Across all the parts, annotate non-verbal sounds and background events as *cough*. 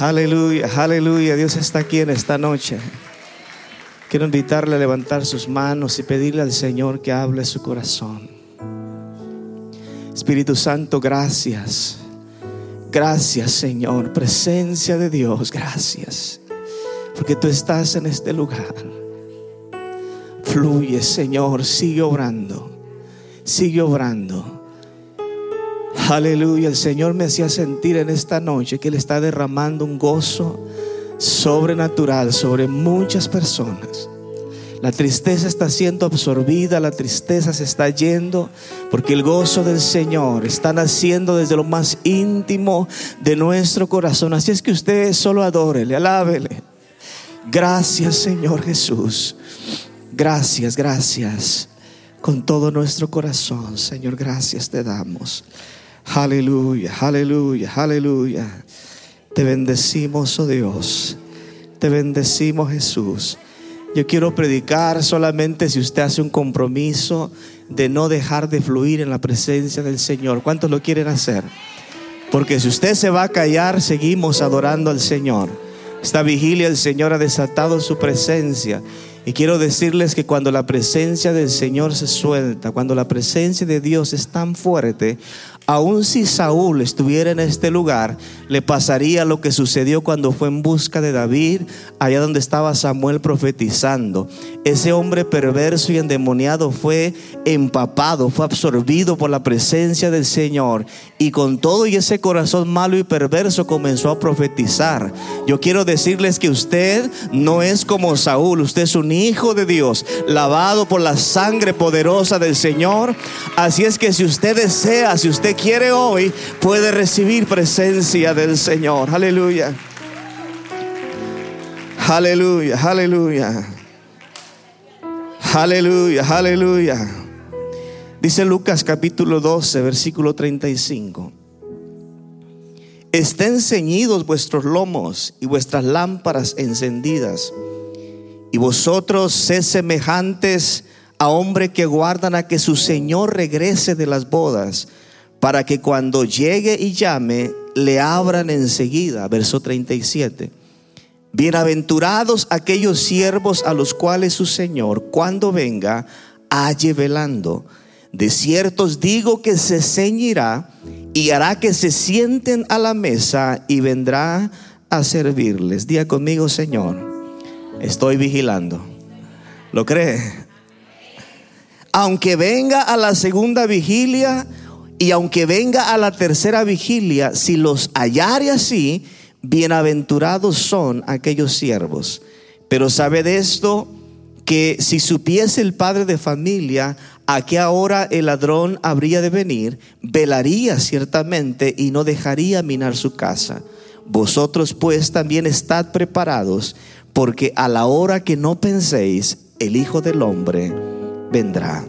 Aleluya, aleluya. Dios está aquí en esta noche. Quiero invitarle a levantar sus manos y pedirle al Señor que hable su corazón. Espíritu Santo, gracias. Gracias, Señor. Presencia de Dios, gracias. Porque tú estás en este lugar. Fluye, Señor. Sigue obrando. Sigue obrando. Aleluya. El Señor me hacía sentir en esta noche que Él está derramando un gozo sobrenatural sobre muchas personas. La tristeza está siendo absorbida, la tristeza se está yendo, porque el gozo del Señor está naciendo desde lo más íntimo de nuestro corazón. Así es que usted solo adórele, alábele. Gracias Señor Jesús. Gracias, gracias. Con todo nuestro corazón, Señor, gracias te damos. Aleluya, aleluya, aleluya. Te bendecimos, oh Dios. Te bendecimos, Jesús. Yo quiero predicar solamente si usted hace un compromiso de no dejar de fluir en la presencia del Señor. ¿Cuántos lo quieren hacer? Porque si usted se va a callar, seguimos adorando al Señor. Esta vigilia el Señor ha desatado su presencia. Y quiero decirles que cuando la presencia del Señor se suelta, cuando la presencia de Dios es tan fuerte, Aun si Saúl estuviera en este lugar, le pasaría lo que sucedió cuando fue en busca de David, allá donde estaba Samuel profetizando. Ese hombre perverso y endemoniado fue empapado, fue absorbido por la presencia del Señor y con todo y ese corazón malo y perverso comenzó a profetizar. Yo quiero decirles que usted no es como Saúl, usted es un hijo de Dios, lavado por la sangre poderosa del Señor. Así es que si usted desea, si usted quiere hoy, puede recibir presencia del Señor. Aleluya. Aleluya, aleluya. Aleluya, aleluya. Dice Lucas capítulo 12, versículo 35. Estén ceñidos vuestros lomos y vuestras lámparas encendidas. Y vosotros sed semejantes a hombre que guardan a que su Señor regrese de las bodas para que cuando llegue y llame, le abran enseguida. Verso 37. Bienaventurados aquellos siervos a los cuales su Señor, cuando venga, halle velando. De ciertos digo que se ceñirá y hará que se sienten a la mesa y vendrá a servirles. Día conmigo, Señor, estoy vigilando. ¿Lo cree? Aunque venga a la segunda vigilia, y aunque venga a la tercera vigilia, si los hallare así, bienaventurados son aquellos siervos. Pero sabe de esto que si supiese el padre de familia a qué hora el ladrón habría de venir, velaría ciertamente y no dejaría minar su casa. Vosotros pues también estad preparados, porque a la hora que no penséis, el Hijo del Hombre vendrá.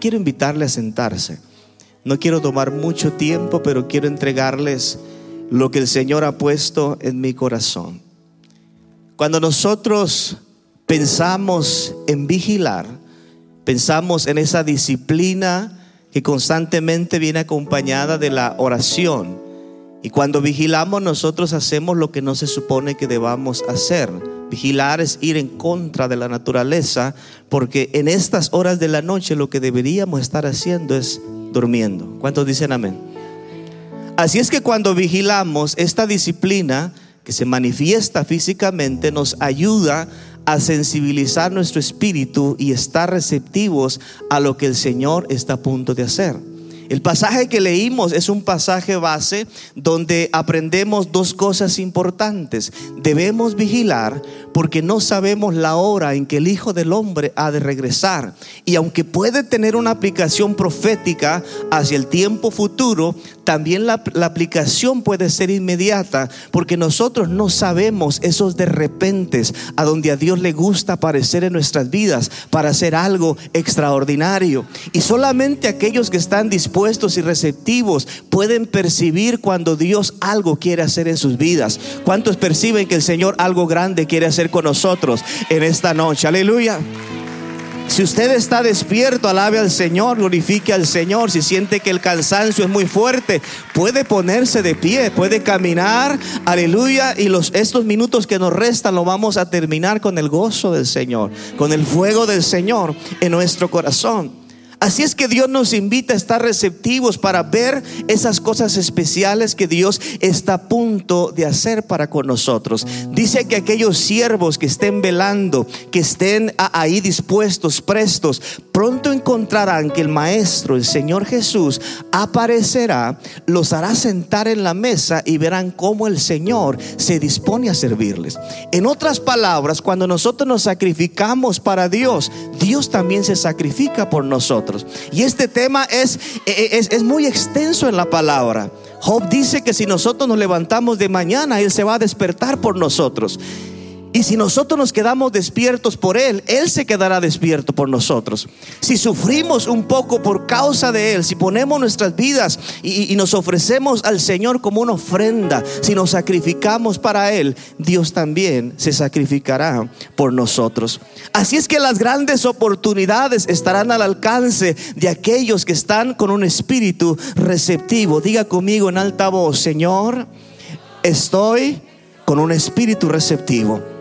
Quiero invitarle a sentarse. No quiero tomar mucho tiempo, pero quiero entregarles lo que el Señor ha puesto en mi corazón. Cuando nosotros pensamos en vigilar, pensamos en esa disciplina que constantemente viene acompañada de la oración. Y cuando vigilamos nosotros hacemos lo que no se supone que debamos hacer. Vigilar es ir en contra de la naturaleza, porque en estas horas de la noche lo que deberíamos estar haciendo es durmiendo. ¿Cuántos dicen amén? Así es que cuando vigilamos esta disciplina que se manifiesta físicamente nos ayuda a sensibilizar nuestro espíritu y estar receptivos a lo que el Señor está a punto de hacer. El pasaje que leímos es un pasaje base donde aprendemos dos cosas importantes. Debemos vigilar porque no sabemos la hora en que el Hijo del Hombre ha de regresar. Y aunque puede tener una aplicación profética hacia el tiempo futuro, también la, aplicación puede ser inmediata porque nosotros no sabemos esos de repentes a donde a Dios le gusta aparecer en nuestras vidas para hacer algo extraordinario. Y solamente aquellos que están dispuestos y receptivos pueden percibir cuando Dios algo quiere hacer en sus vidas. ¿Cuántos perciben que el Señor algo grande quiere hacer con nosotros en esta noche? Aleluya. Si usted está despierto, alabe al Señor, glorifique al Señor. Si siente que el cansancio es muy fuerte, puede ponerse de pie, puede caminar, aleluya. Y los, estos minutos que nos restan lo vamos a terminar con el gozo del Señor, con el fuego del Señor en nuestro corazón. Así es que Dios nos invita a estar receptivos para ver esas cosas especiales que Dios está a punto de hacer para con nosotros. Dice que aquellos siervos que estén velando, que estén ahí dispuestos, prestos, pronto encontrarán que el Maestro, el Señor Jesús, aparecerá, los hará sentar en la mesa y verán cómo el Señor se dispone a servirles. En otras palabras, cuando nosotros nos sacrificamos para Dios, Dios también se sacrifica por nosotros. Y este tema es, es, es muy extenso en la palabra. Job dice que si nosotros nos levantamos de mañana, Él se va a despertar por nosotros. Y si nosotros nos quedamos despiertos por Él, Él se quedará despierto por nosotros. Si sufrimos un poco por causa de Él, si ponemos nuestras vidas y, nos ofrecemos al Señor como una ofrenda, si nos sacrificamos para Él, Dios también se sacrificará por nosotros. Así es que las grandes oportunidades estarán al alcance de aquellos que están con un espíritu receptivo. Diga conmigo en alta voz, Señor, estoy con un espíritu receptivo.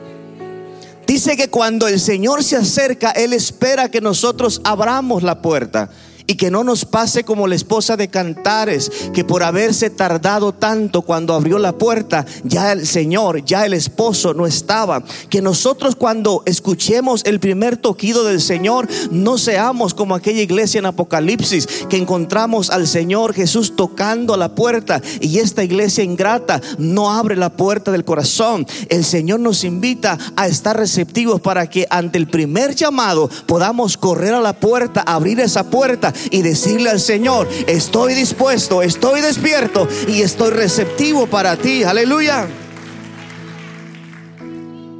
Dice que cuando el Señor se acerca, Él espera que nosotros abramos la puerta. Y que no nos pase como la esposa de Cantares, que por haberse tardado tanto cuando abrió la puerta, ya el Señor, ya el esposo no estaba. Que nosotros cuando escuchemos el primer toquido del Señor, no seamos como aquella iglesia en Apocalipsis, que encontramos al Señor Jesús tocando la puerta y esta iglesia ingrata no abre la puerta del corazón. El Señor nos invita a estar receptivos para que ante el primer llamado podamos correr a la puerta, abrir esa puerta y decirle al Señor, estoy dispuesto, estoy despierto y estoy receptivo para ti. Aleluya.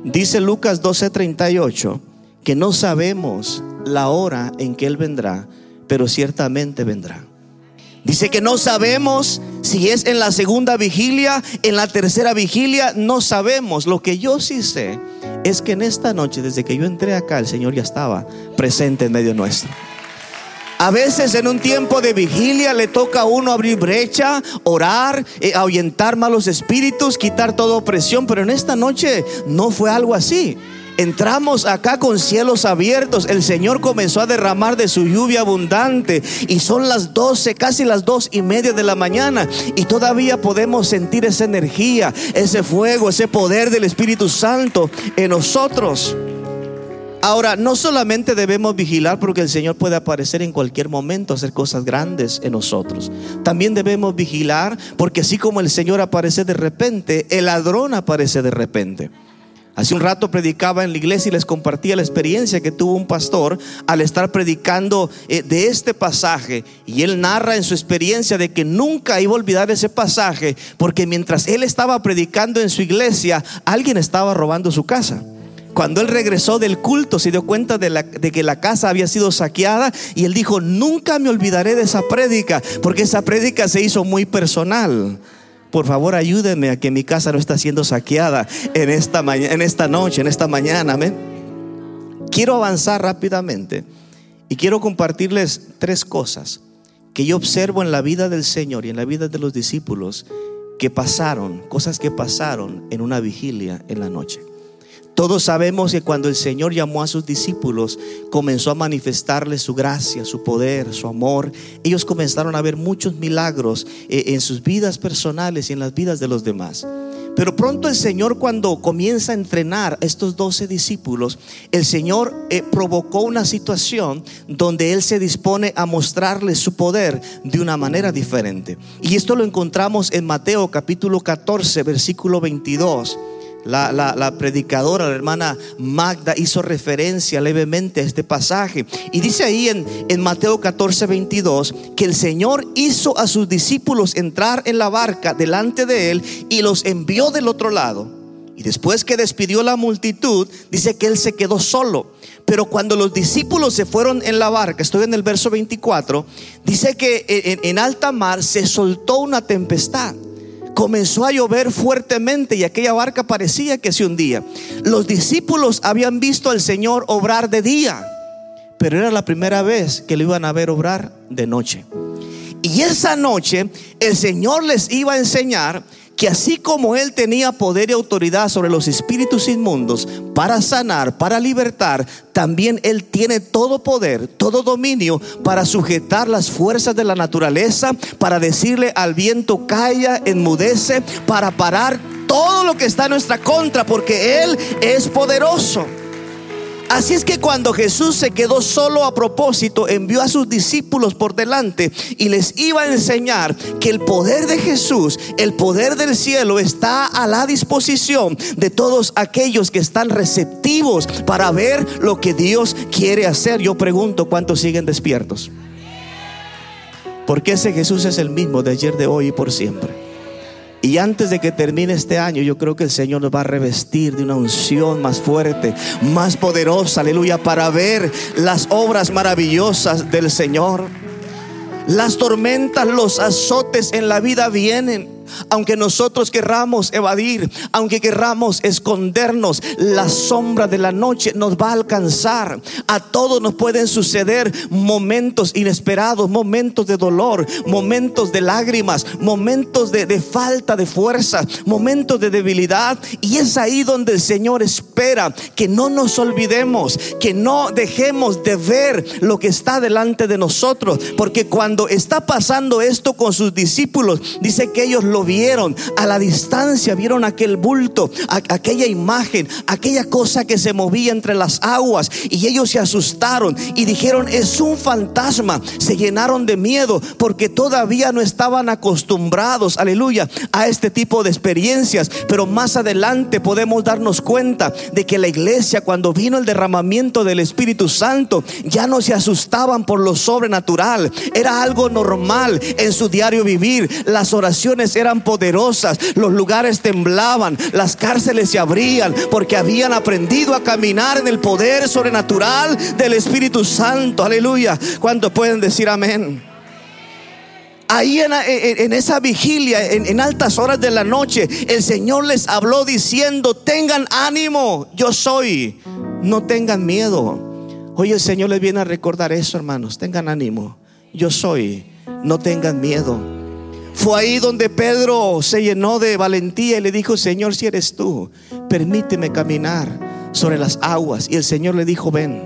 Dice Lucas 12:38 que no sabemos la hora en que Él vendrá, pero ciertamente vendrá. Dice que no sabemos si es en la segunda vigilia, en la tercera vigilia, no sabemos. Lo que yo sí sé es que en esta noche, desde que yo entré acá, el Señor ya estaba presente en medio nuestro. A veces en un tiempo de vigilia le toca a uno abrir brecha, orar, eh, ahuyentar malos espíritus, quitar toda opresión, pero en esta noche no fue algo así. Entramos acá con cielos abiertos. El Señor comenzó a derramar de su lluvia abundante. Y son las doce, casi las dos y media de la mañana. Y todavía podemos sentir esa energía, ese fuego, ese poder del Espíritu Santo en nosotros. Ahora, no solamente debemos vigilar porque el Señor puede aparecer en cualquier momento, hacer cosas grandes en nosotros. También debemos vigilar porque así como el Señor aparece de repente, el ladrón aparece de repente. Hace un rato predicaba en la iglesia y les compartía la experiencia que tuvo un pastor al estar predicando eh, de este pasaje. Y él narra en su experiencia de que nunca iba a olvidar ese pasaje porque mientras él estaba predicando en su iglesia, alguien estaba robando su casa. Cuando él regresó del culto se dio cuenta de, que la casa había sido saqueada y él dijo, nunca me olvidaré de esa prédica, porque esa prédica se hizo muy personal. Por favor, ayúdenme a que mi casa no está siendo saqueada en esta, en esta noche, en esta mañana. Quiero avanzar rápidamente y quiero compartirles tres cosas que yo observo en la vida del Señor y en la vida de los discípulos que pasaron, cosas que pasaron en una vigilia en la noche. Todos sabemos que cuando el Señor llamó a sus discípulos, comenzó a manifestarles su gracia, su poder, su amor. Ellos comenzaron a ver muchos milagros eh, en sus vidas personales y en las vidas de los demás. Pero pronto el Señor cuando comienza a entrenar a estos doce discípulos, el Señor eh, provocó una situación donde Él se dispone a mostrarles su poder de una manera diferente. Y esto lo encontramos en Mateo capítulo 14, versículo 22. La, predicadora, la hermana Magda, hizo referencia levemente a este pasaje. Y dice ahí en, en Mateo 14, 22, que el Señor hizo a sus discípulos entrar en la barca delante de él y los envió del otro lado. Y después que despidió la multitud, dice que él se quedó solo. Pero cuando los discípulos se fueron en la barca, estoy en el verso 24, dice que en alta mar se soltó una tempestad comenzó a llover fuertemente y aquella barca parecía que se hundía. Los discípulos habían visto al Señor obrar de día, pero era la primera vez que lo iban a ver obrar de noche. Y esa noche el Señor les iba a enseñar que así como Él tenía poder y autoridad sobre los espíritus inmundos para sanar, para libertar, también Él tiene todo poder, todo dominio para sujetar las fuerzas de la naturaleza, para decirle al viento calla, enmudece, para parar todo lo que está en nuestra contra, porque Él es poderoso. Así es que cuando Jesús se quedó solo a propósito, envió a sus discípulos por delante y les iba a enseñar que el poder de Jesús, el poder del cielo está a la disposición de todos aquellos que están receptivos para ver lo que Dios quiere hacer. Yo pregunto, ¿cuántos siguen despiertos? Porque ese Jesús es el mismo de ayer, de hoy y por siempre. Y antes de que termine este año, yo creo que el Señor nos va a revestir de una unción más fuerte, más poderosa, aleluya, para ver las obras maravillosas del Señor. Las tormentas, los azotes en la vida vienen. Aunque nosotros querramos evadir, aunque querramos escondernos, la sombra de la noche nos va a alcanzar. A todos nos pueden suceder momentos inesperados, momentos de dolor, momentos de lágrimas, momentos de, de falta de fuerza, momentos de debilidad. Y es ahí donde el Señor espera que no nos olvidemos, que no dejemos de ver lo que está delante de nosotros. Porque cuando está pasando esto con sus discípulos, dice que ellos lo vieron a la distancia, vieron aquel bulto, aquella imagen, aquella cosa que se movía entre las aguas y ellos se asustaron y dijeron, es un fantasma. Se llenaron de miedo porque todavía no estaban acostumbrados, aleluya, a este tipo de experiencias. Pero más adelante podemos darnos cuenta de que la iglesia cuando vino el derramamiento del Espíritu Santo ya no se asustaban por lo sobrenatural. Era algo normal en su diario vivir. Las oraciones eran poderosas, los lugares temblaban, las cárceles se abrían porque habían aprendido a caminar en el poder sobrenatural del Espíritu Santo. Aleluya. ¿Cuántos pueden decir amén? Ahí en, esa vigilia, en, en altas horas de la noche, el Señor les habló diciendo, tengan ánimo, yo soy, no tengan miedo. Hoy el Señor les viene a recordar eso, hermanos, tengan ánimo, yo soy, no tengan miedo. Fue ahí donde Pedro se llenó de valentía y le dijo, Señor, si eres tú, permíteme caminar sobre las aguas. Y el Señor le dijo, ven.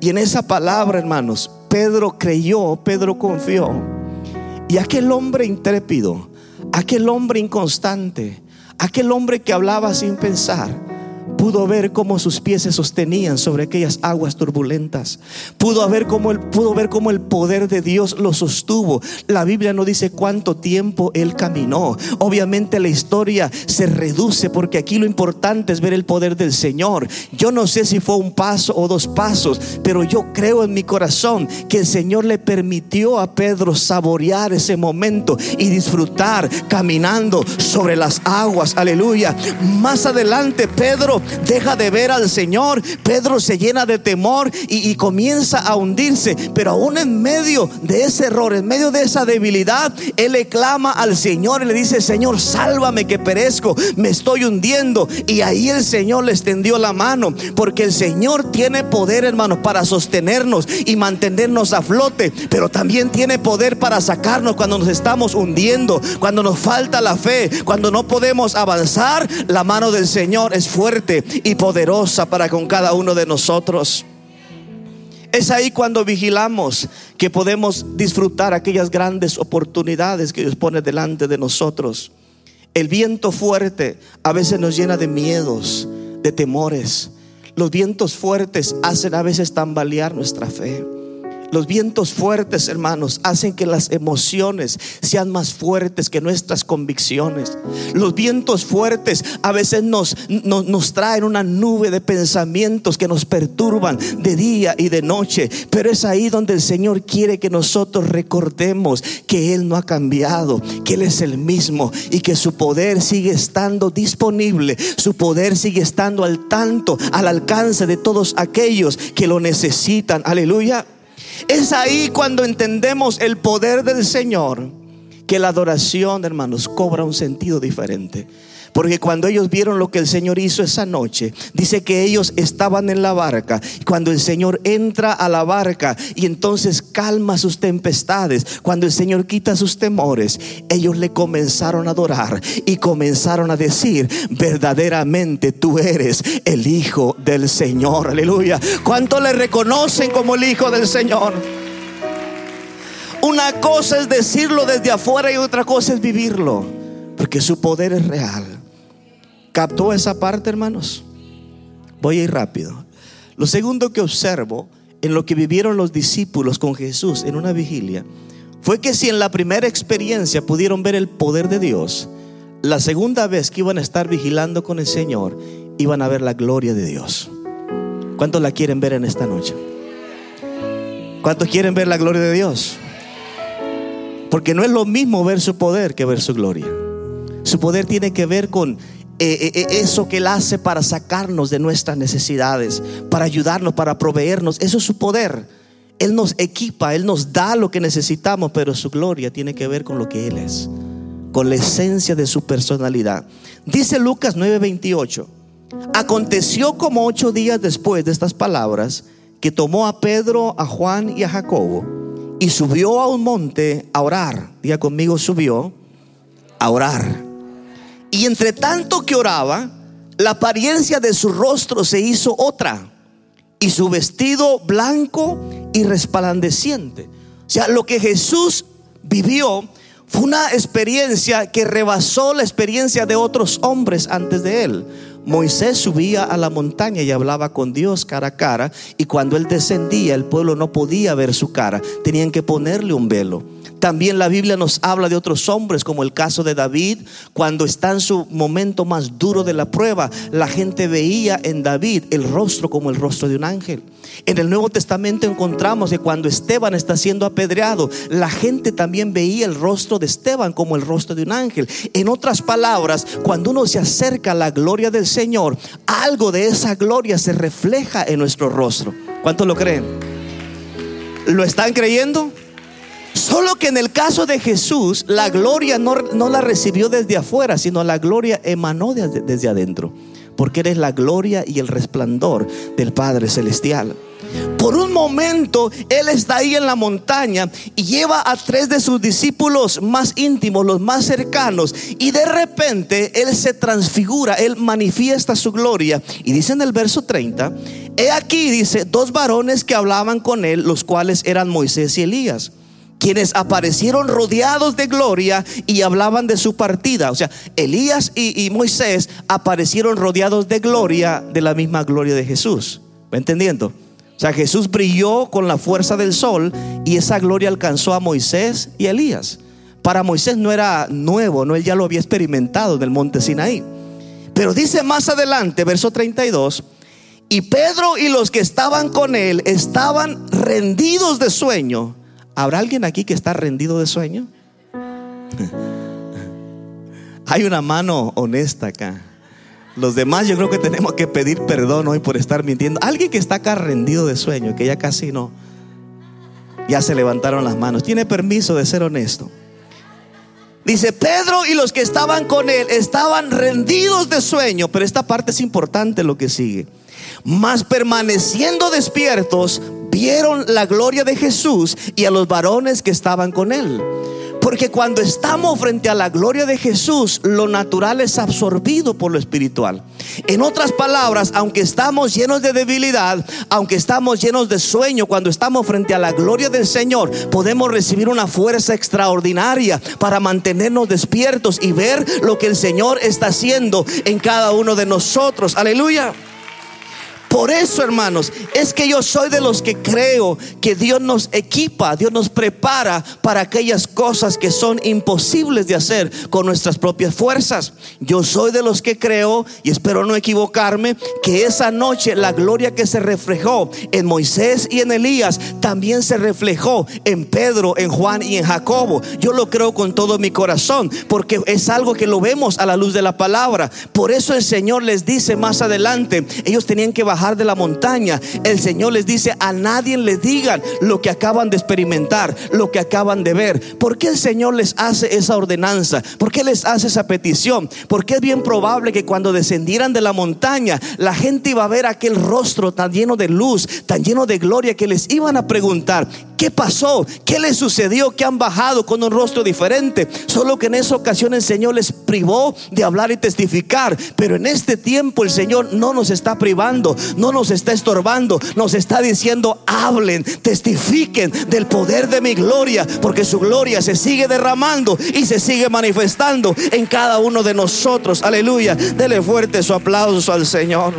Y en esa palabra, hermanos, Pedro creyó, Pedro confió. Y aquel hombre intrépido, aquel hombre inconstante, aquel hombre que hablaba sin pensar, pudo ver cómo sus pies se sostenían sobre aquellas aguas turbulentas. Pudo ver cómo el, pudo ver cómo el poder de Dios lo sostuvo. La Biblia no dice cuánto tiempo él caminó. Obviamente la historia se reduce porque aquí lo importante es ver el poder del Señor. Yo no sé si fue un paso o dos pasos, pero yo creo en mi corazón que el Señor le permitió a Pedro saborear ese momento y disfrutar caminando sobre las aguas. Aleluya. Más adelante Pedro deja de ver al Señor, Pedro se llena de temor y, comienza a hundirse. Pero aún en medio de ese error, en medio de esa debilidad, él le clama al Señor y le dice, Señor, sálvame que perezco, me estoy hundiendo. Y ahí el Señor le extendió la mano, porque el Señor tiene poder, hermanos, para sostenernos y mantenernos a flote, pero también tiene poder para sacarnos cuando nos estamos hundiendo, cuando nos falta la fe, cuando no podemos avanzar, la mano del Señor es fuerte y poderosa para con cada uno de nosotros. Es ahí cuando vigilamos que podemos disfrutar aquellas grandes oportunidades que Dios pone delante de nosotros. El viento fuerte a veces nos llena de miedos, de temores. Los vientos fuertes hacen a veces tambalear nuestra fe. Los vientos fuertes, hermanos, hacen que las emociones sean más fuertes que nuestras convicciones. Los vientos fuertes a veces nos, nos, traen una nube de pensamientos que nos perturban de día y de noche. Pero es ahí donde el Señor quiere que nosotros recordemos que Él no ha cambiado, que Él es el mismo y que su poder sigue estando disponible. Su poder sigue estando al tanto, al alcance de todos aquellos que lo necesitan. Aleluya. Es ahí cuando entendemos el poder del Señor que la adoración, hermanos, cobra un sentido diferente. Porque cuando ellos vieron lo que el Señor hizo esa noche, dice que ellos estaban en la barca. Cuando el Señor entra a la barca y entonces calma sus tempestades, cuando el Señor quita sus temores, ellos le comenzaron a adorar y comenzaron a decir, verdaderamente tú eres el Hijo del Señor. Aleluya. ¿Cuánto le reconocen como el Hijo del Señor? Una cosa es decirlo desde afuera y otra cosa es vivirlo, porque su poder es real. ¿Captó esa parte, hermanos? Voy a ir rápido. Lo segundo que observo en lo que vivieron los discípulos con Jesús en una vigilia fue que si en la primera experiencia pudieron ver el poder de Dios, la segunda vez que iban a estar vigilando con el Señor, iban a ver la gloria de Dios. ¿Cuántos la quieren ver en esta noche? ¿Cuántos quieren ver la gloria de Dios? Porque no es lo mismo ver su poder que ver su gloria. Su poder tiene que ver con eh, eh, eh, eso que Él hace para sacarnos de nuestras necesidades, para ayudarnos, para proveernos. Eso es su poder. Él nos equipa, Él nos da lo que necesitamos, pero su gloria tiene que ver con lo que Él es, con la esencia de su personalidad. Dice Lucas 9:28, aconteció como ocho días después de estas palabras, que tomó a Pedro, a Juan y a Jacobo y subió a un monte a orar. Diga conmigo, subió a orar. Y entre tanto que oraba, la apariencia de su rostro se hizo otra y su vestido blanco y resplandeciente. O sea, lo que Jesús vivió fue una experiencia que rebasó la experiencia de otros hombres antes de él. Moisés subía a la montaña y hablaba con Dios cara a cara y cuando él descendía el pueblo no podía ver su cara, tenían que ponerle un velo. También la Biblia nos habla de otros hombres, como el caso de David, cuando está en su momento más duro de la prueba, la gente veía en David el rostro como el rostro de un ángel. En el Nuevo Testamento encontramos que cuando Esteban está siendo apedreado, la gente también veía el rostro de Esteban como el rostro de un ángel. En otras palabras, cuando uno se acerca a la gloria del Señor, algo de esa gloria se refleja en nuestro rostro. ¿Cuántos lo creen? ¿Lo están creyendo? Solo que en el caso de Jesús, la gloria no, la recibió desde afuera, sino la gloria emanó desde adentro. Porque eres la gloria y el resplandor del Padre Celestial. Por un momento Él está ahí en la montaña y lleva a tres de sus discípulos más íntimos, los más cercanos, y de repente Él se transfigura, Él manifiesta su gloria. Y dice en el verso 30, he aquí, dice, dos varones que hablaban con Él, los cuales eran Moisés y Elías quienes aparecieron rodeados de gloria y hablaban de su partida. O sea, Elías y, Moisés aparecieron rodeados de gloria, de la misma gloria de Jesús. ¿Va entendiendo? O sea, Jesús brilló con la fuerza del sol y esa gloria alcanzó a Moisés y a Elías. Para Moisés no era nuevo, no él ya lo había experimentado en el monte Sinaí. Pero dice más adelante, verso 32, y Pedro y los que estaban con él estaban rendidos de sueño ¿Habrá alguien aquí que está rendido de sueño? *laughs* Hay una mano honesta acá. Los demás yo creo que tenemos que pedir perdón hoy por estar mintiendo. Alguien que está acá rendido de sueño, que ya casi no. Ya se levantaron las manos. Tiene permiso de ser honesto. Dice Pedro y los que estaban con él estaban rendidos de sueño, pero esta parte es importante lo que sigue. Mas permaneciendo despiertos, vieron la gloria de Jesús y a los varones que estaban con él. Porque cuando estamos frente a la gloria de Jesús, lo natural es absorbido por lo espiritual. En otras palabras, aunque estamos llenos de debilidad, aunque estamos llenos de sueño, cuando estamos frente a la gloria del Señor, podemos recibir una fuerza extraordinaria para mantenernos despiertos y ver lo que el Señor está haciendo en cada uno de nosotros. Aleluya. Por eso, hermanos, es que yo soy de los que creo que Dios nos equipa, Dios nos prepara para aquellas cosas que son imposibles de hacer con nuestras propias fuerzas. Yo soy de los que creo, y espero no equivocarme, que esa noche la gloria que se reflejó en Moisés y en Elías también se reflejó en Pedro, en Juan y en Jacobo. Yo lo creo con todo mi corazón, porque es algo que lo vemos a la luz de la palabra. Por eso el Señor les dice más adelante, ellos tenían que bajar de la montaña, el Señor les dice a nadie le digan lo que acaban de experimentar, lo que acaban de ver. ¿Por qué el Señor les hace esa ordenanza? ¿Por qué les hace esa petición? Porque es bien probable que cuando descendieran de la montaña, la gente iba a ver aquel rostro tan lleno de luz, tan lleno de gloria, que les iban a preguntar, ¿qué pasó? ¿Qué les sucedió? Que han bajado con un rostro diferente. Solo que en esa ocasión el Señor les privó de hablar y testificar. Pero en este tiempo el Señor no nos está privando, no nos está estorbando, nos está diciendo, hablen, testifiquen del poder de mi gloria, porque su gloria se sigue derramando y se sigue manifestando en cada uno de nosotros. Aleluya. Dele fuerte su aplauso al Señor.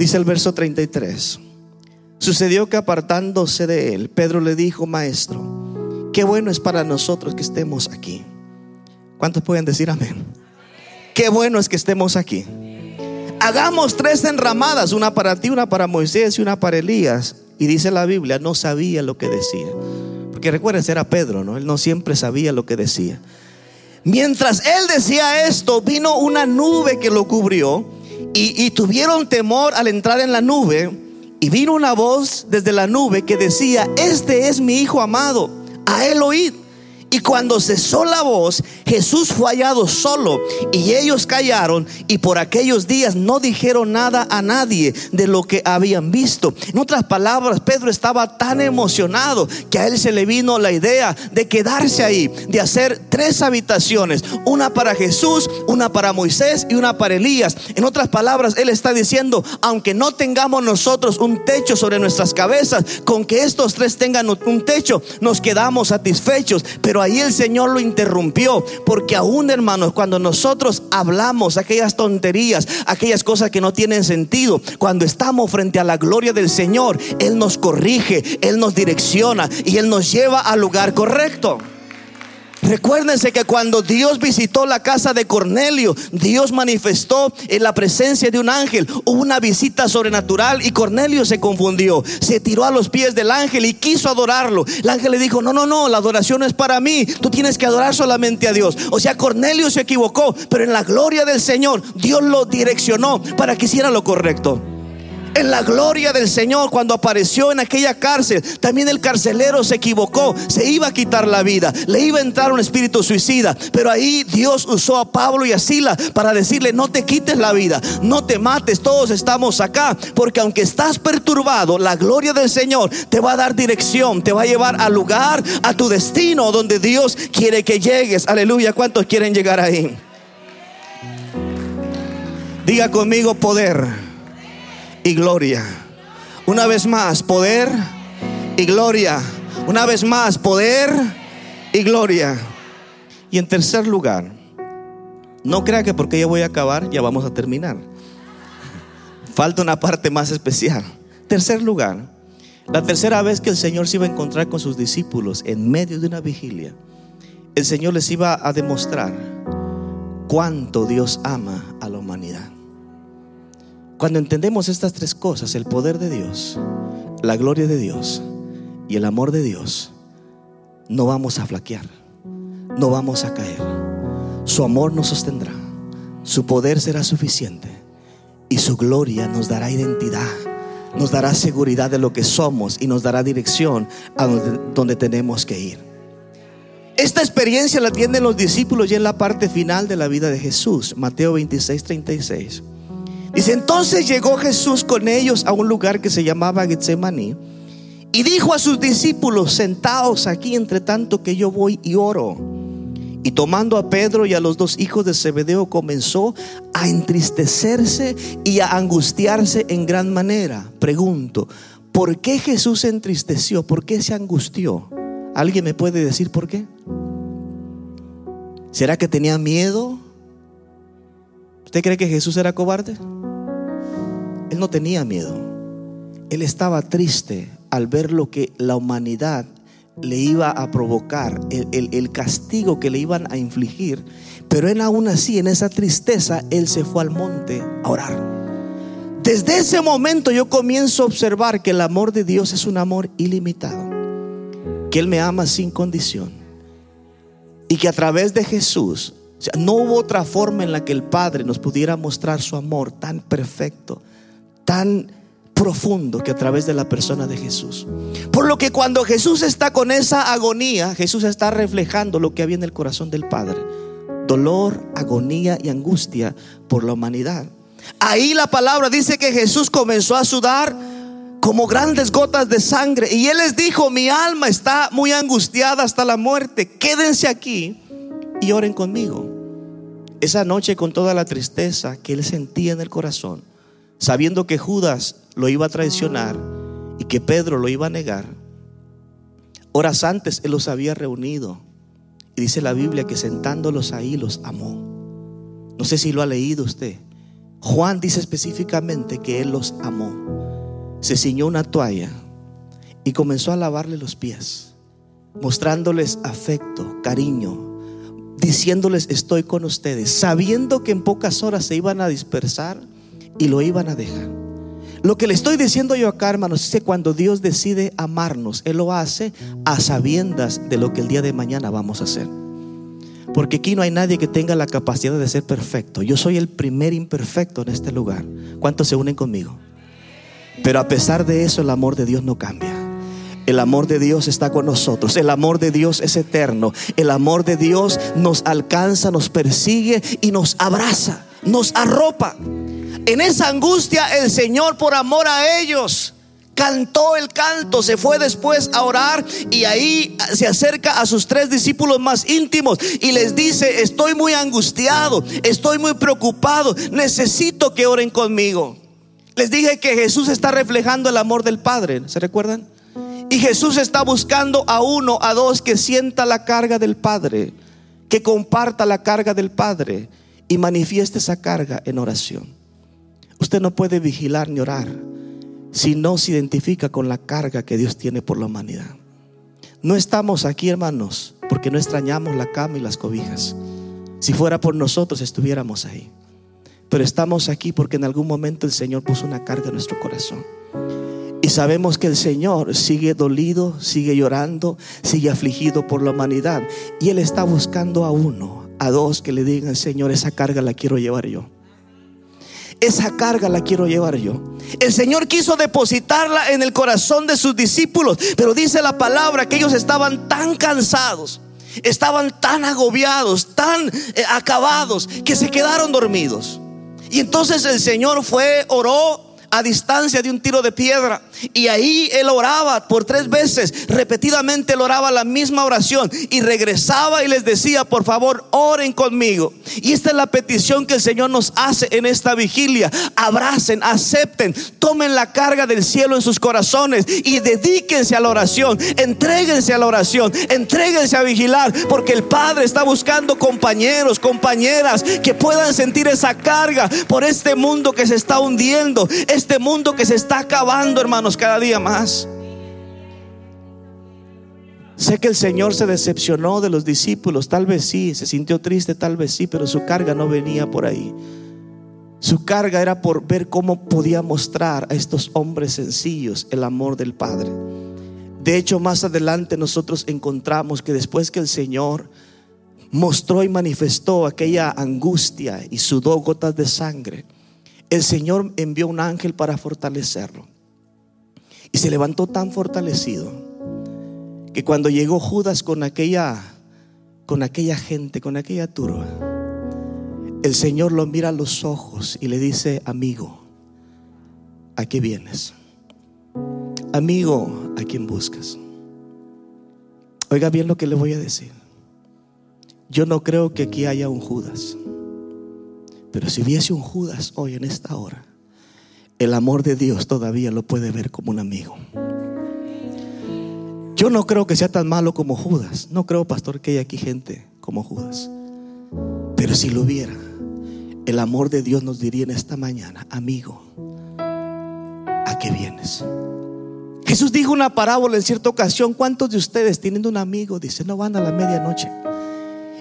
Dice el verso 33. Sucedió que apartándose de él, Pedro le dijo, maestro, qué bueno es para nosotros que estemos aquí. ¿Cuántos pueden decir amén? Qué bueno es que estemos aquí. Hagamos tres enramadas, una para ti, una para Moisés y una para Elías. Y dice la Biblia, no sabía lo que decía. Porque recuerden, era Pedro, ¿no? Él no siempre sabía lo que decía. Mientras él decía esto, vino una nube que lo cubrió y, tuvieron temor al entrar en la nube. Y vino una voz desde la nube que decía, este es mi hijo amado, a él oíd. Y cuando cesó la voz, Jesús fue hallado solo y ellos callaron y por aquellos días no dijeron nada a nadie de lo que habían visto. En otras palabras, Pedro estaba tan emocionado que a él se le vino la idea de quedarse ahí, de hacer tres habitaciones, una para Jesús, una para Moisés y una para Elías. En otras palabras, él está diciendo, aunque no tengamos nosotros un techo sobre nuestras cabezas, con que estos tres tengan un techo, nos quedamos satisfechos. Pero ahí el Señor lo interrumpió, porque aún hermanos, cuando nosotros hablamos aquellas tonterías, aquellas cosas que no tienen sentido, cuando estamos frente a la gloria del Señor, Él nos corrige, Él nos direcciona y Él nos lleva al lugar correcto. Recuérdense que cuando Dios visitó la casa de Cornelio, Dios manifestó en la presencia de un ángel. Una visita sobrenatural y Cornelio se confundió. Se tiró a los pies del ángel y quiso adorarlo. El ángel le dijo, no, no, no, la adoración es para mí. Tú tienes que adorar solamente a Dios. O sea, Cornelio se equivocó, pero en la gloria del Señor, Dios lo direccionó para que hiciera lo correcto en la gloria del Señor cuando apareció en aquella cárcel. También el carcelero se equivocó, se iba a quitar la vida, le iba a entrar un espíritu suicida. Pero ahí Dios usó a Pablo y a Sila para decirle, no te quites la vida, no te mates, todos estamos acá. Porque aunque estás perturbado, la gloria del Señor te va a dar dirección, te va a llevar al lugar, a tu destino donde Dios quiere que llegues. Aleluya, ¿cuántos quieren llegar ahí? Diga conmigo poder y gloria. Una vez más, poder y gloria. Una vez más, poder y gloria. Y en tercer lugar, no crea que porque ya voy a acabar, ya vamos a terminar. Falta una parte más especial. Tercer lugar, la tercera vez que el Señor se iba a encontrar con sus discípulos en medio de una vigilia, el Señor les iba a demostrar cuánto Dios ama a la humanidad. Cuando entendemos estas tres cosas, el poder de Dios, la gloria de Dios y el amor de Dios, no vamos a flaquear, no vamos a caer. Su amor nos sostendrá, su poder será suficiente y su gloria nos dará identidad, nos dará seguridad de lo que somos y nos dará dirección a donde, tenemos que ir. Esta experiencia la tienen los discípulos ya en la parte final de la vida de Jesús, Mateo 26, 36. Entonces llegó Jesús con ellos a un lugar que se llamaba Getsemaní y dijo a sus discípulos, sentaos aquí entre tanto que yo voy y oro. Y tomando a Pedro y a los dos hijos de Zebedeo comenzó a entristecerse y a angustiarse en gran manera. Pregunto, ¿por qué Jesús se entristeció? ¿Por qué se angustió? ¿Alguien me puede decir por qué? ¿Será que tenía miedo? ¿Usted cree que Jesús era cobarde? Él no tenía miedo. Él estaba triste al ver lo que la humanidad le iba a provocar, el, castigo que le iban a infligir. Pero él aún así, en esa tristeza, él se fue al monte a orar. Desde ese momento yo comienzo a observar que el amor de Dios es un amor ilimitado, que Él me ama sin condición y que a través de Jesús no hubo otra forma en la que el Padre nos pudiera mostrar su amor tan perfecto, tan profundo que a través de la persona de Jesús. Por lo que cuando Jesús está con esa agonía, Jesús está reflejando lo que había en el corazón del Padre. Dolor, agonía y angustia por la humanidad. Ahí la palabra dice que Jesús comenzó a sudar como grandes gotas de sangre. Y Él les dijo, mi alma está muy angustiada hasta la muerte. Quédense aquí y oren conmigo. Esa noche con toda la tristeza que Él sentía en el corazón, sabiendo que Judas lo iba a traicionar y que Pedro lo iba a negar, horas antes Él los había reunido. Y dice la Biblia que sentándolos ahí los amó. No sé si lo ha leído usted. Juan dice específicamente que Él los amó. Se ciñó una toalla y comenzó a lavarle los pies, mostrándoles afecto, cariño, diciéndoles estoy con ustedes, sabiendo que en pocas horas se iban a dispersar y lo iban a dejar. Lo que le estoy diciendo yo acá, hermanos, es que cuando Dios decide amarnos, Él lo hace a sabiendas de lo que el día de mañana vamos a hacer. Porque aquí no hay nadie que tenga la capacidad de ser perfecto. Yo soy el primer imperfecto en este lugar. ¿Cuántos se unen conmigo? Pero a pesar de eso, el amor de Dios no cambia. El amor de Dios está con nosotros. El amor de Dios es eterno. El amor de Dios nos alcanza, nos persigue y nos abraza, nos arropa. En esa angustia el Señor por amor a ellos cantó el canto, se fue después a orar y ahí se acerca a sus tres discípulos más íntimos y les dice, estoy muy angustiado, estoy muy preocupado, necesito que oren conmigo. Les dije que Jesús está reflejando el amor del Padre, ¿se recuerdan? Y Jesús está buscando a uno, a dos que sienta la carga del Padre, que comparta la carga del Padre y manifieste esa carga en oración. Usted no puede vigilar ni orar si no se identifica con la carga que Dios tiene por la humanidad. No estamos aquí, hermanos, porque no extrañamos la cama y las cobijas. Si fuera por nosotros, estuviéramos ahí. Pero estamos aquí porque en algún momento el Señor puso una carga en nuestro corazón. Sabemos que el Señor sigue dolido, sigue llorando, sigue afligido por la humanidad. Y Él está buscando a uno, a dos que le digan, Señor, esa carga la quiero llevar yo esa carga la quiero llevar yo. El Señor quiso depositarla en el corazón de sus discípulos, pero dice la palabra que ellos estaban tan cansados, estaban tan agobiados, tan eh, acabados, que se quedaron dormidos. Y entonces el Señor fue, oró a distancia de un tiro de piedra. Y ahí él oraba por tres veces, repetidamente él oraba la misma oración y regresaba y les decía, por favor, oren conmigo. Y esta es la petición que el Señor nos hace en esta vigilia. Abracen, acepten, tomen la carga del cielo en sus corazones y dedíquense a la oración, entréguense a la oración, entréguense a vigilar, porque el Padre está buscando compañeros, compañeras que puedan sentir esa carga por este mundo que se está hundiendo este mundo que se está acabando, hermanos, cada día más. Sé que el Señor se decepcionó de los discípulos, tal vez sí, se sintió triste, tal vez sí, pero su carga no venía por ahí. Su carga era por ver cómo podía mostrar a estos hombres sencillos el amor del Padre. De hecho, más adelante nosotros encontramos que después que el Señor mostró y manifestó aquella angustia y sudó gotas de sangre, el Señor envió un ángel para fortalecerlo. Y se levantó tan fortalecido que cuando llegó Judas con aquella con aquella gente, con aquella turba, el Señor lo mira a los ojos y le dice, "Amigo, ¿a qué vienes? Amigo, ¿a quién buscas?" Oiga bien lo que le voy a decir. Yo no creo que aquí haya un Judas. Pero si hubiese un Judas hoy en esta hora, el amor de Dios todavía lo puede ver como un amigo. Yo no creo que sea tan malo como Judas. No creo, pastor, que haya aquí gente como Judas. Pero si lo hubiera, el amor de Dios nos diría en esta mañana, amigo, ¿a qué vienes? Jesús dijo una parábola en cierta ocasión. ¿Cuántos de ustedes teniendo un amigo, dice, no van a la medianoche?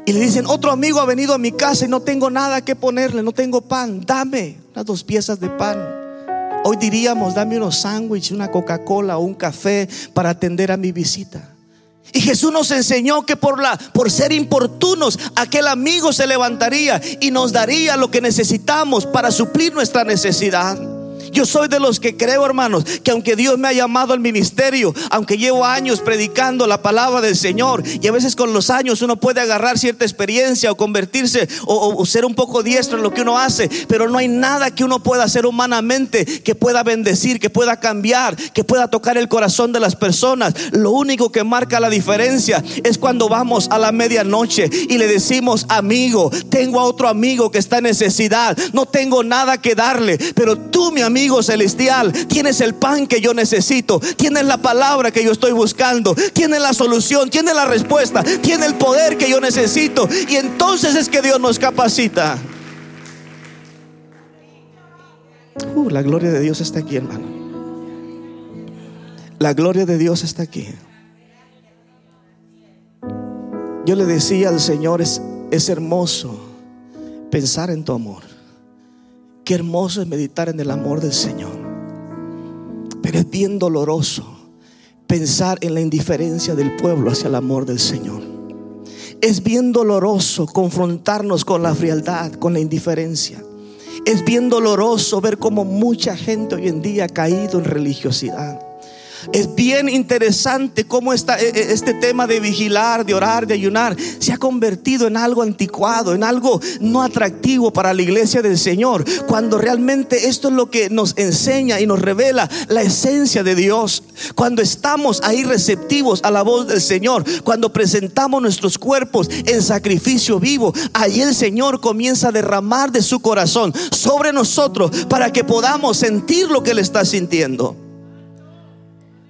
Y le dicen, otro amigo ha venido a mi casa y no tengo nada que ponerle, no tengo pan, dame unas dos piezas de pan. Hoy diríamos, dame unos sándwiches, una Coca-Cola o un café para atender a mi visita. Y Jesús nos enseñó que por, la, por ser importunos, aquel amigo se levantaría y nos daría lo que necesitamos para suplir nuestra necesidad. Yo soy de los que creo, hermanos, que aunque Dios me ha llamado al ministerio, aunque llevo años predicando la palabra del Señor, y a veces con los años uno puede agarrar cierta experiencia o convertirse o, ser un poco diestro en lo que uno hace, pero no hay nada que uno pueda hacer humanamente que pueda bendecir, que pueda cambiar, que pueda tocar el corazón de las personas. Lo único que marca la diferencia es cuando vamos a la medianoche y le decimos, amigo, tengo a otro amigo que está en necesidad, no tengo nada que darle, pero tú, mi amigo, amigo celestial, tienes el pan que yo necesito, tienes la palabra que yo estoy buscando, tienes la solución, tienes la respuesta, tienes el poder que yo necesito. Y entonces es que Dios nos capacita. Uh, la gloria de Dios está aquí, hermano. La gloria de Dios está aquí. Yo le decía al Señor, es, es hermoso pensar en tu amor. Qué hermoso es meditar en el amor del Señor. Pero es bien doloroso pensar en la indiferencia del pueblo hacia el amor del Señor. Es bien doloroso confrontarnos con la frialdad, con la indiferencia. Es bien doloroso ver cómo mucha gente hoy en día ha caído en religiosidad. Es bien interesante cómo está e, e, este tema de vigilar, de orar, de ayunar, se ha convertido en algo anticuado, en algo no atractivo para la iglesia del Señor, cuando realmente esto es lo que nos enseña y nos revela la esencia de Dios. Cuando estamos ahí receptivos a la voz del Señor, cuando presentamos nuestros cuerpos en sacrificio vivo, ahí el Señor comienza a derramar de su corazón sobre nosotros para que podamos sentir lo que Él está sintiendo.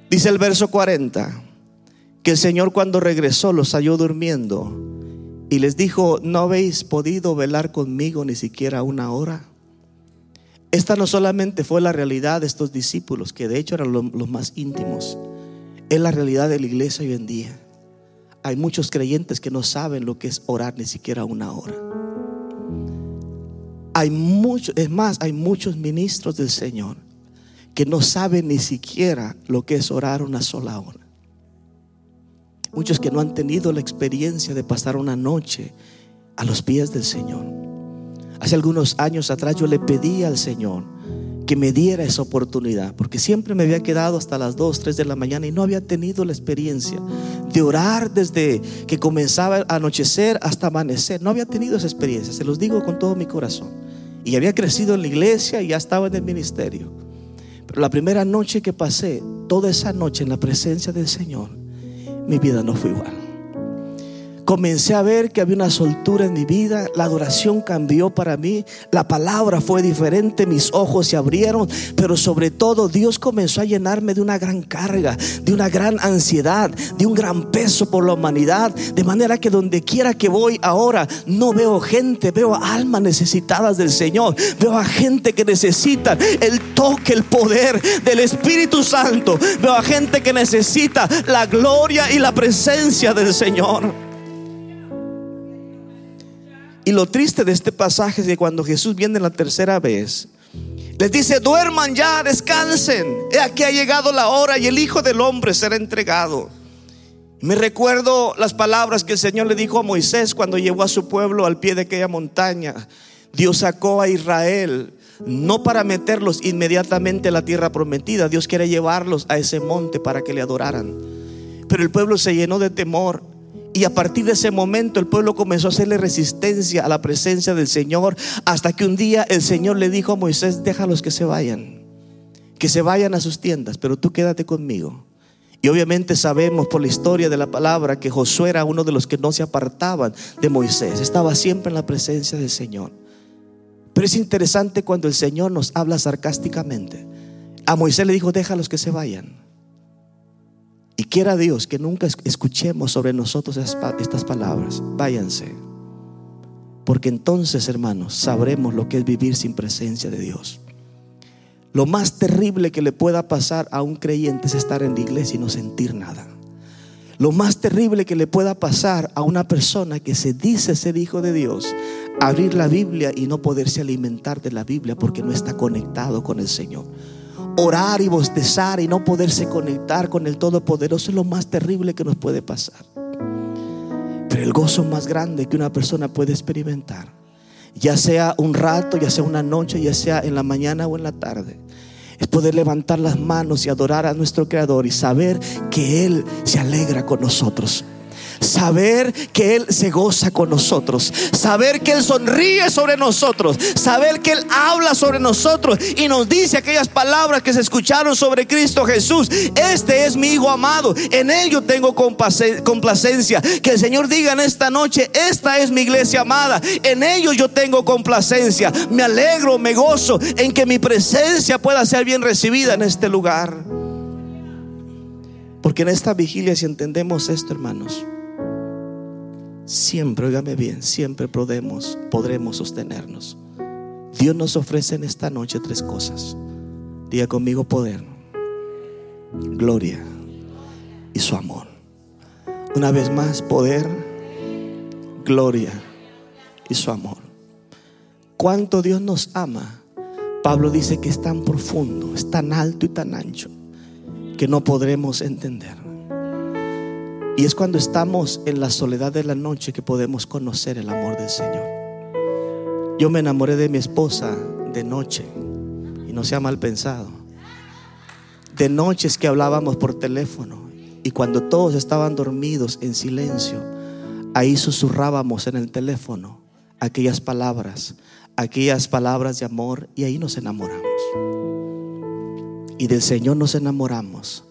Dice el verso 40, que el Señor cuando regresó los halló durmiendo y les dijo, ¿no habéis podido velar conmigo ni siquiera una hora? Esta no solamente fue la realidad de estos discípulos, que de hecho eran los, más íntimos, es la realidad de la iglesia hoy en día. Hay muchos creyentes que no saben lo que es orar ni siquiera una hora. Hay muchos, es más, hay muchos ministros del Señor que no saben ni siquiera lo que es orar una sola hora. Muchos que no han tenido la experiencia de pasar una noche a los pies del Señor. Hace algunos años atrás yo le pedí al Señor que me diera esa oportunidad, porque siempre me había quedado hasta las 2, 3 de la mañana y no había tenido la experiencia de orar desde que comenzaba a anochecer hasta amanecer. No había tenido esa experiencia, se los digo con todo mi corazón. Y había crecido en la iglesia y ya estaba en el ministerio. Pero la primera noche que pasé, toda esa noche en la presencia del Señor, mi vida no fue igual comencé a ver que había una soltura en mi vida, la adoración cambió para mí, la palabra fue diferente, mis ojos se abrieron, pero sobre todo Dios comenzó a llenarme de una gran carga, de una gran ansiedad, de un gran peso por la humanidad, de manera que donde quiera que voy ahora no veo gente, veo almas necesitadas del Señor, veo a gente que necesita el toque, el poder del Espíritu Santo, veo a gente que necesita la gloria y la presencia del Señor. Y lo triste de este pasaje es que cuando Jesús viene la tercera vez, les dice, duerman ya, descansen. He aquí ha llegado la hora y el Hijo del Hombre será entregado. Me recuerdo las palabras que el Señor le dijo a Moisés cuando llevó a su pueblo al pie de aquella montaña. Dios sacó a Israel no para meterlos inmediatamente a la tierra prometida. Dios quiere llevarlos a ese monte para que le adoraran. Pero el pueblo se llenó de temor y a partir de ese momento el pueblo comenzó a hacerle resistencia a la presencia del Señor hasta que un día el Señor le dijo a Moisés, déjalos que se vayan, que se vayan a sus tiendas, pero tú quédate conmigo. Y obviamente sabemos por la historia de la palabra que Josué era uno de los que no se apartaban de Moisés, estaba siempre en la presencia del Señor. Pero es interesante cuando el Señor nos habla sarcásticamente. A Moisés le dijo, déjalos que se vayan. Quiera Dios que nunca escuchemos sobre nosotros estas palabras. Váyanse. Porque entonces, hermanos, sabremos lo que es vivir sin presencia de Dios. Lo más terrible que le pueda pasar a un creyente es estar en la iglesia y no sentir nada. Lo más terrible que le pueda pasar a una persona que se dice ser hijo de Dios, abrir la Biblia y no poderse alimentar de la Biblia porque no está conectado con el Señor. Orar y bostezar y no poderse conectar con el Todopoderoso es lo más terrible que nos puede pasar. Pero el gozo más grande que una persona puede experimentar, ya sea un rato, ya sea una noche, ya sea en la mañana o en la tarde, es poder levantar las manos y adorar a nuestro Creador y saber que Él se alegra con nosotros. Saber que Él se goza con nosotros. Saber que Él sonríe sobre nosotros. Saber que Él habla sobre nosotros y nos dice aquellas palabras que se escucharon sobre Cristo Jesús. Este es mi Hijo amado. En Él yo tengo complacencia. Que el Señor diga en esta noche, esta es mi iglesia amada. En ellos yo tengo complacencia. Me alegro, me gozo en que mi presencia pueda ser bien recibida en este lugar. Porque en esta vigilia, si entendemos esto, hermanos, siempre, óigame bien, siempre podemos, podremos sostenernos. Dios nos ofrece en esta noche tres cosas. Diga conmigo poder, gloria y su amor. Una vez más, poder, gloria y su amor. Cuánto Dios nos ama. Pablo dice que es tan profundo, es tan alto y tan ancho que no podremos entender. Y es cuando estamos en la soledad de la noche que podemos conocer el amor del Señor. Yo me enamoré de mi esposa de noche y no sea mal pensado. De noches que hablábamos por teléfono y cuando todos estaban dormidos en silencio, ahí susurrábamos en el teléfono aquellas palabras, aquellas palabras de amor y ahí nos enamoramos. Y del Señor nos enamoramos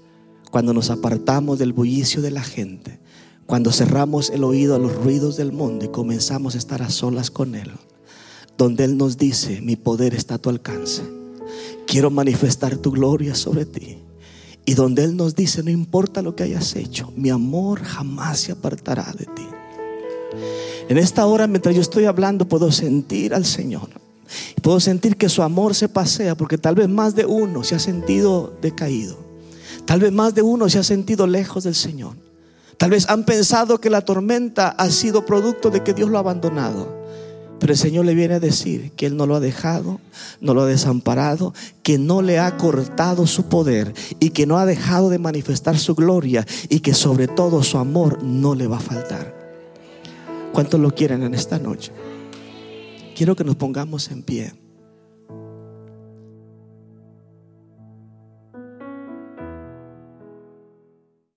cuando nos apartamos del bullicio de la gente, cuando cerramos el oído a los ruidos del mundo y comenzamos a estar a solas con Él, donde Él nos dice, mi poder está a tu alcance, quiero manifestar tu gloria sobre ti. Y donde Él nos dice, no importa lo que hayas hecho, mi amor jamás se apartará de ti. En esta hora, mientras yo estoy hablando, puedo sentir al Señor. Puedo sentir que su amor se pasea, porque tal vez más de uno se ha sentido decaído. Tal vez más de uno se ha sentido lejos del Señor. Tal vez han pensado que la tormenta ha sido producto de que Dios lo ha abandonado. Pero el Señor le viene a decir que Él no lo ha dejado, no lo ha desamparado, que no le ha cortado su poder y que no ha dejado de manifestar su gloria y que sobre todo su amor no le va a faltar. ¿Cuántos lo quieren en esta noche? Quiero que nos pongamos en pie.